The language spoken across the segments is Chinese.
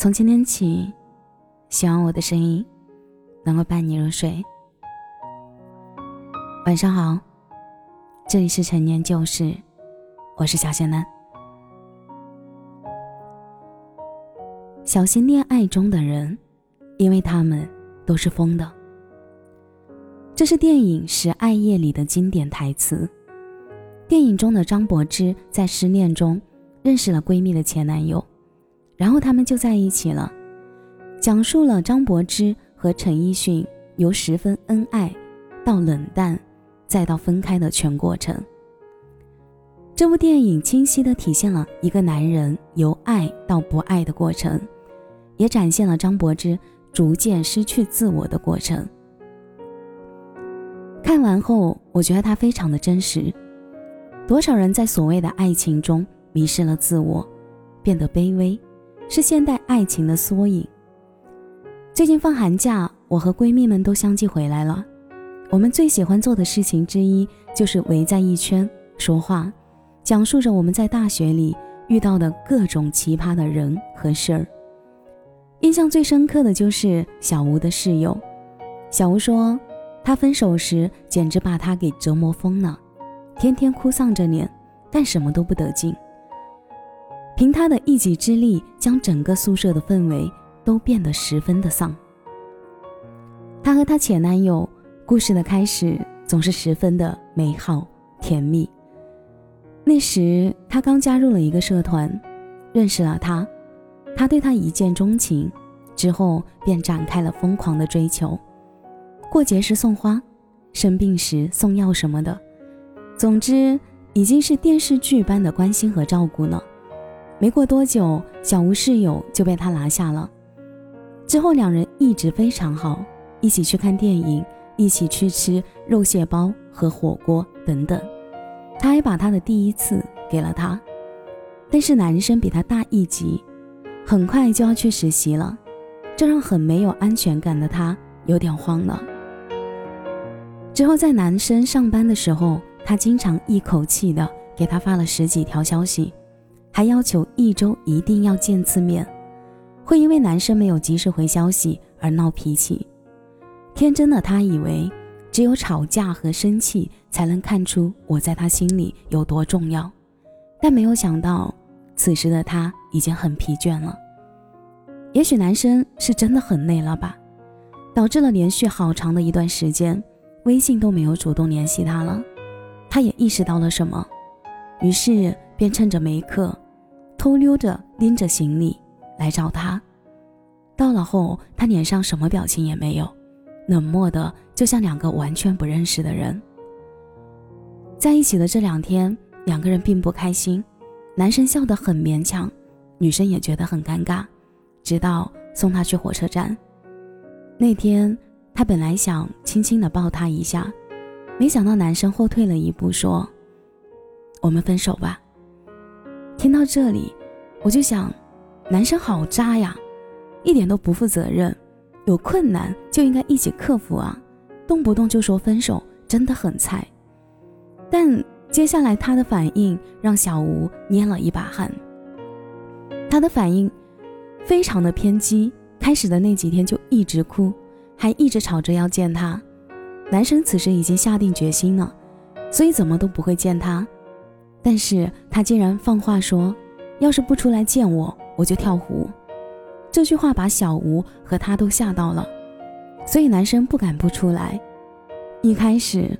从今天起，希望我的声音能够伴你入睡。晚上好，这里是陈年旧事，我是小仙男。小心恋爱中的人，因为他们都是疯的。这是电影《十爱夜》里的经典台词。电影中的张柏芝在失恋中认识了闺蜜的前男友。然后他们就在一起了，讲述了张柏芝和陈奕迅由十分恩爱到冷淡，再到分开的全过程。这部电影清晰地体现了一个男人由爱到不爱的过程，也展现了张柏芝逐渐失去自我的过程。看完后，我觉得他非常的真实。多少人在所谓的爱情中迷失了自我，变得卑微。是现代爱情的缩影。最近放寒假，我和闺蜜们都相继回来了。我们最喜欢做的事情之一就是围在一圈说话，讲述着我们在大学里遇到的各种奇葩的人和事儿。印象最深刻的就是小吴的室友。小吴说，他分手时简直把他给折磨疯了，天天哭丧着脸，但什么都不得劲。凭他的一己之力，将整个宿舍的氛围都变得十分的丧。她和她前男友故事的开始总是十分的美好甜蜜。那时她刚加入了一个社团，认识了他，他对她一见钟情，之后便展开了疯狂的追求。过节时送花，生病时送药什么的，总之已经是电视剧般的关心和照顾了。没过多久，小吴室友就被他拿下了。之后两人一直非常好，一起去看电影，一起去吃肉蟹包和火锅等等。他还把他的第一次给了他。但是男生比他大一级，很快就要去实习了，这让很没有安全感的他有点慌了。之后在男生上班的时候，他经常一口气的给他发了十几条消息。还要求一周一定要见次面，会因为男生没有及时回消息而闹脾气。天真的他以为只有吵架和生气才能看出我在他心里有多重要，但没有想到此时的他已经很疲倦了。也许男生是真的很累了吧，导致了连续好长的一段时间微信都没有主动联系他了。他也意识到了什么，于是。便趁着没课，偷溜着拎着行李来找他。到了后，他脸上什么表情也没有，冷漠的就像两个完全不认识的人。在一起的这两天，两个人并不开心，男生笑得很勉强，女生也觉得很尴尬。直到送他去火车站，那天他本来想轻轻的抱她一下，没想到男生后退了一步，说：“我们分手吧。”听到这里，我就想，男生好渣呀，一点都不负责任。有困难就应该一起克服啊，动不动就说分手，真的很菜。但接下来他的反应让小吴捏了一把汗。他的反应非常的偏激，开始的那几天就一直哭，还一直吵着要见他。男生此时已经下定决心了，所以怎么都不会见他。但是他竟然放话说，要是不出来见我，我就跳湖。这句话把小吴和他都吓到了，所以男生不敢不出来。一开始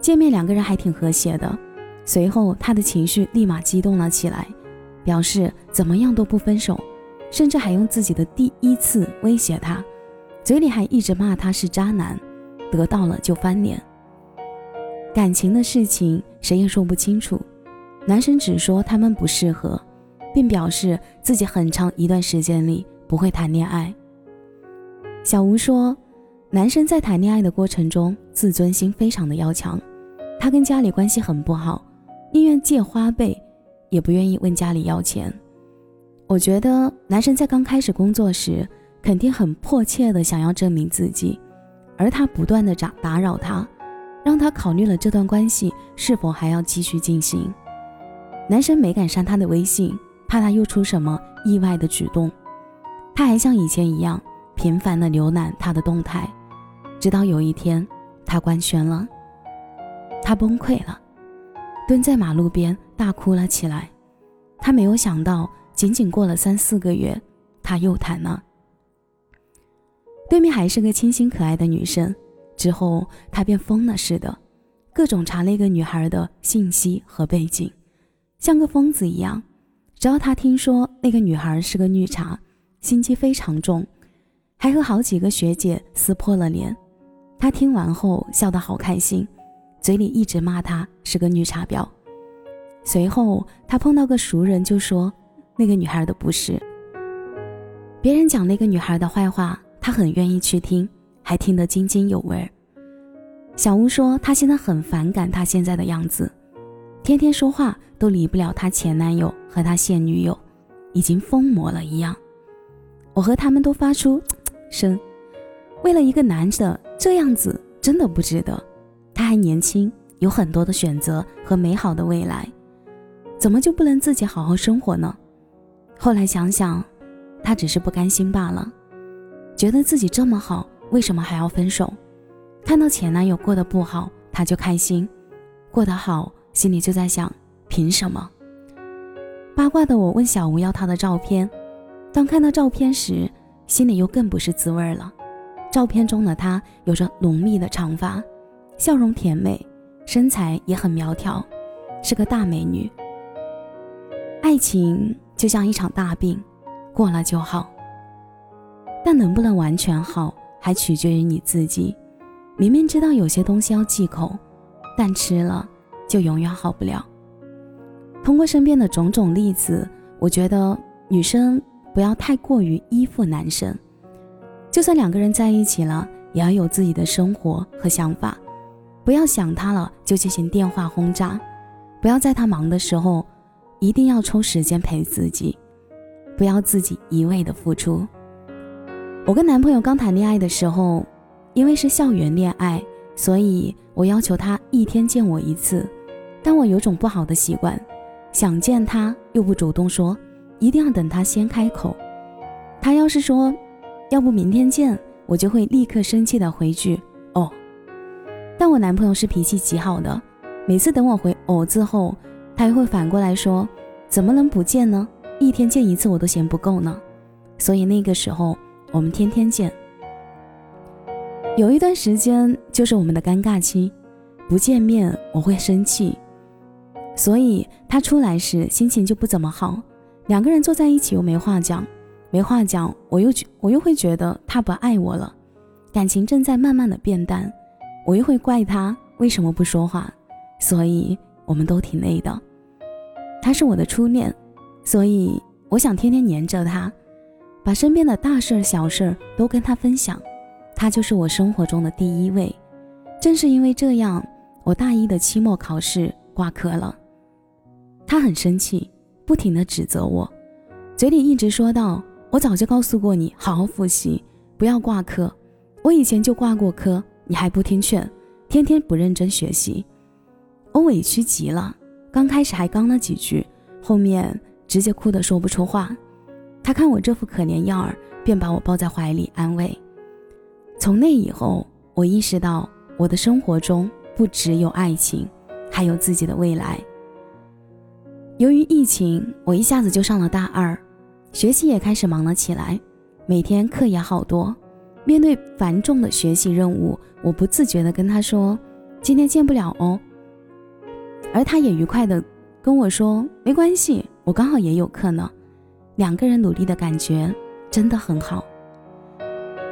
见面两个人还挺和谐的，随后他的情绪立马激动了起来，表示怎么样都不分手，甚至还用自己的第一次威胁他，嘴里还一直骂他是渣男，得到了就翻脸。感情的事情谁也说不清楚。男生只说他们不适合，并表示自己很长一段时间里不会谈恋爱。小吴说，男生在谈恋爱的过程中自尊心非常的要强，他跟家里关系很不好，宁愿借花呗，也不愿意问家里要钱。我觉得男生在刚开始工作时，肯定很迫切的想要证明自己，而他不断的打打扰他，让他考虑了这段关系是否还要继续进行。男生没敢删他的微信，怕他又出什么意外的举动。他还像以前一样频繁地浏览他的动态，直到有一天，他官宣了，他崩溃了，蹲在马路边大哭了起来。他没有想到，仅仅过了三四个月，他又谈了。对面还是个清新可爱的女生，之后他便疯了似的，各种查那个女孩的信息和背景，像个疯子一样。只要他听说那个女孩是个绿茶，心机非常重，还和好几个学姐撕破了脸。他听完后笑得好开心，嘴里一直骂她是个绿茶婊。随后他碰到个熟人，就说那个女孩的不是。别人讲那个女孩的坏话，他很愿意去听，还听得津津有味。小吴说他现在很反感她现在的样子，天天说话都离不了她前男友和她现女友，已经疯魔了一样。我和他们都发出声，为了一个男的这样子，真的不值得。他还年轻，有很多的选择和美好的未来。怎么就不能自己好好生活呢？后来想想，他只是不甘心罢了，觉得自己这么好，为什么还要分手？看到前男友过得不好，他就开心；过得好，心里就在想，凭什么？八卦的我问小吴要他的照片，当看到照片时，心里又更不是滋味了。照片中的他有着浓密的长发，笑容甜美，身材也很苗条，是个大美女。爱情就像一场大病，过了就好。但能不能完全好，还取决于你自己。明明知道有些东西要忌口，但吃了就永远好不了。通过身边的种种例子，我觉得女生不要太过于依附男生。就算两个人在一起了，也要有自己的生活和想法。不要想他了就进行电话轰炸，不要在他忙的时候。一定要抽时间陪自己，不要自己一味的付出。我跟男朋友刚谈恋爱的时候，因为是校园恋爱，所以我要求他一天见我一次。但我有种不好的习惯，想见他又不主动说，一定要等他先开口。他要是说要不明天见，我就会立刻生气的回句哦。但我男朋友是脾气极好的，每次等我回哦字后。他还会反过来说：“怎么能不见呢？一天见一次我都嫌不够呢。”所以那个时候我们天天见。有一段时间就是我们的尴尬期，不见面我会生气，所以他出来时心情就不怎么好。两个人坐在一起又没话讲，没话讲我又觉我又会觉得他不爱我了，感情正在慢慢的变淡，我又会怪他为什么不说话，所以我们都挺累的。他是我的初恋，所以我想天天黏着他，把身边的大事儿、小事儿都跟他分享。他就是我生活中的第一位。正是因为这样，我大一的期末考试挂科了。他很生气，不停地指责我，嘴里一直说道：“我早就告诉过你，好好复习，不要挂科。我以前就挂过科，你还不听劝，天天不认真学习。”我委屈极了。刚开始还刚了几句，后面直接哭得说不出话。他看我这副可怜样儿，便把我抱在怀里安慰。从那以后，我意识到我的生活中不只有爱情，还有自己的未来。由于疫情，我一下子就上了大二，学习也开始忙了起来，每天课也好多。面对繁重的学习任务，我不自觉地跟他说：“今天见不了哦。”而他也愉快地跟我说：“没关系，我刚好也有课呢。”两个人努力的感觉真的很好。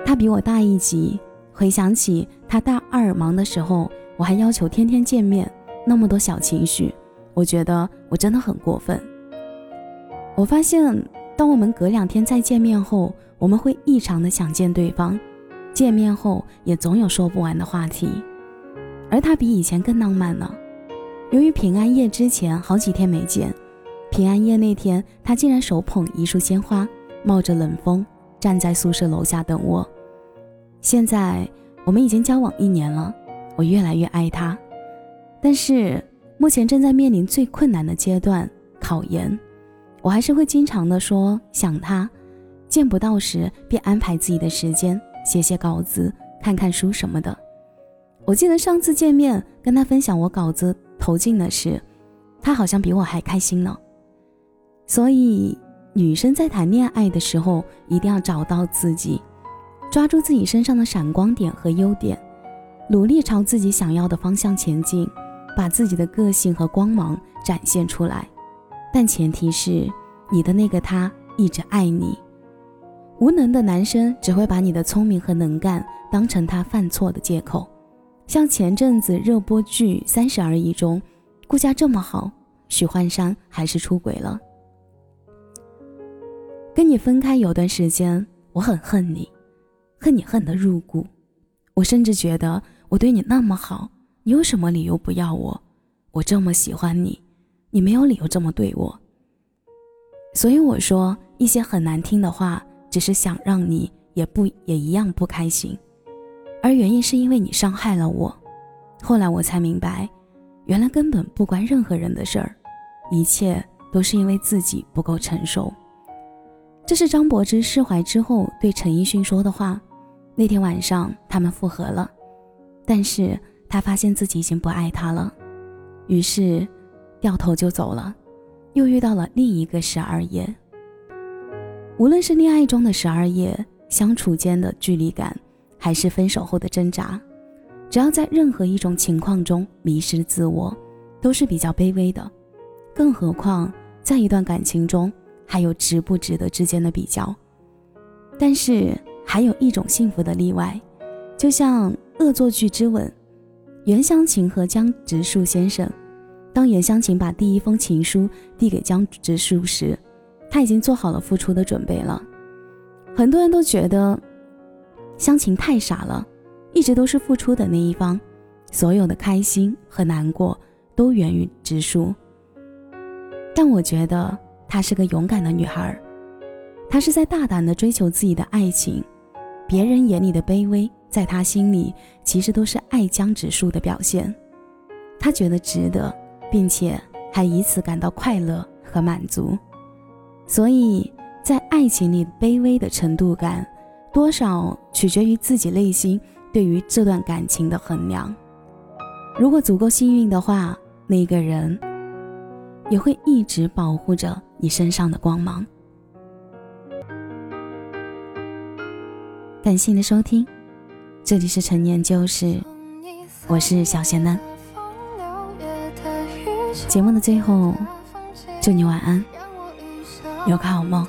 他比我大一级，回想起他大二忙的时候，我还要求天天见面，那么多小情绪，我觉得我真的很过分。我发现，当我们隔两天再见面后，我们会异常的想见对方，见面后也总有说不完的话题，而他比以前更浪漫了。由于平安夜之前好几天没见，平安夜那天他竟然手捧一束鲜花，冒着冷风站在宿舍楼下等我。现在我们已经交往一年了，我越来越爱他，但是目前正在面临最困难的阶段——考研，我还是会经常的说想他，见不到时便安排自己的时间写写稿子、看看书什么的。我记得上次见面跟他分享我稿子投进的事，他好像比我还开心呢。所以，女生在谈恋爱的时候一定要找到自己，抓住自己身上的闪光点和优点，努力朝自己想要的方向前进，把自己的个性和光芒展现出来。但前提是你的那个他一直爱你。无能的男生只会把你的聪明和能干当成他犯错的借口，像前阵子热播剧《三十而已》中，顾家这么好，许幻山还是出轨了。跟你分开有段时间，我很恨你，恨你恨得入骨。我甚至觉得我对你那么好，你有什么理由不要我？我这么喜欢你，你没有理由这么对我。所以我说一些很难听的话，只是想让你也不也一样不开心。而原因是因为你伤害了我。后来我才明白，原来根本不关任何人的事儿，一切都是因为自己不够成熟。这是张柏芝释怀之后对陈奕迅说的话。那天晚上他们复合了，但是他发现自己已经不爱他了，于是掉头就走了，又遇到了另一个十二夜。无论是恋爱中的十二夜，相处间的距离感，还是分手后的挣扎，只要在任何一种情况中迷失自我，都是比较卑微的。更何况在一段感情中。还有值不值得之间的比较，但是还有一种幸福的例外，就像《恶作剧之吻》，袁湘琴和江直树先生。当袁湘琴把第一封情书递给江直树时，他已经做好了付出的准备了。很多人都觉得湘琴太傻了，一直都是付出的那一方，所有的开心和难过都源于直树。但我觉得。她是个勇敢的女孩，她是在大胆地追求自己的爱情。别人眼里的卑微，在他心里其实都是爱江直树的表现。他觉得值得，并且还以此感到快乐和满足。所以在爱情里卑微的程度感，多少取决于自己内心对于这段感情的衡量。如果足够幸运的话，那个人也会一直保护着。你身上的光芒。感谢你的收听，这里是陈年旧事，我是小贤男。节目的最后，祝你晚安，有个好梦。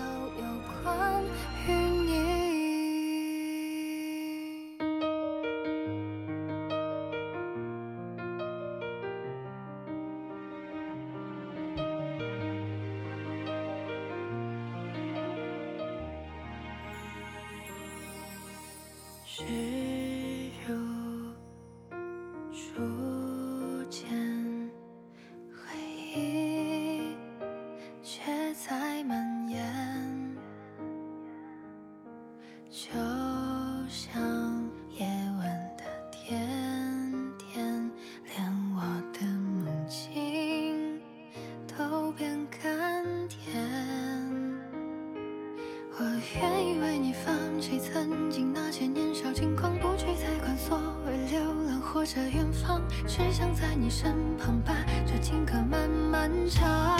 身旁把这情歌慢慢唱。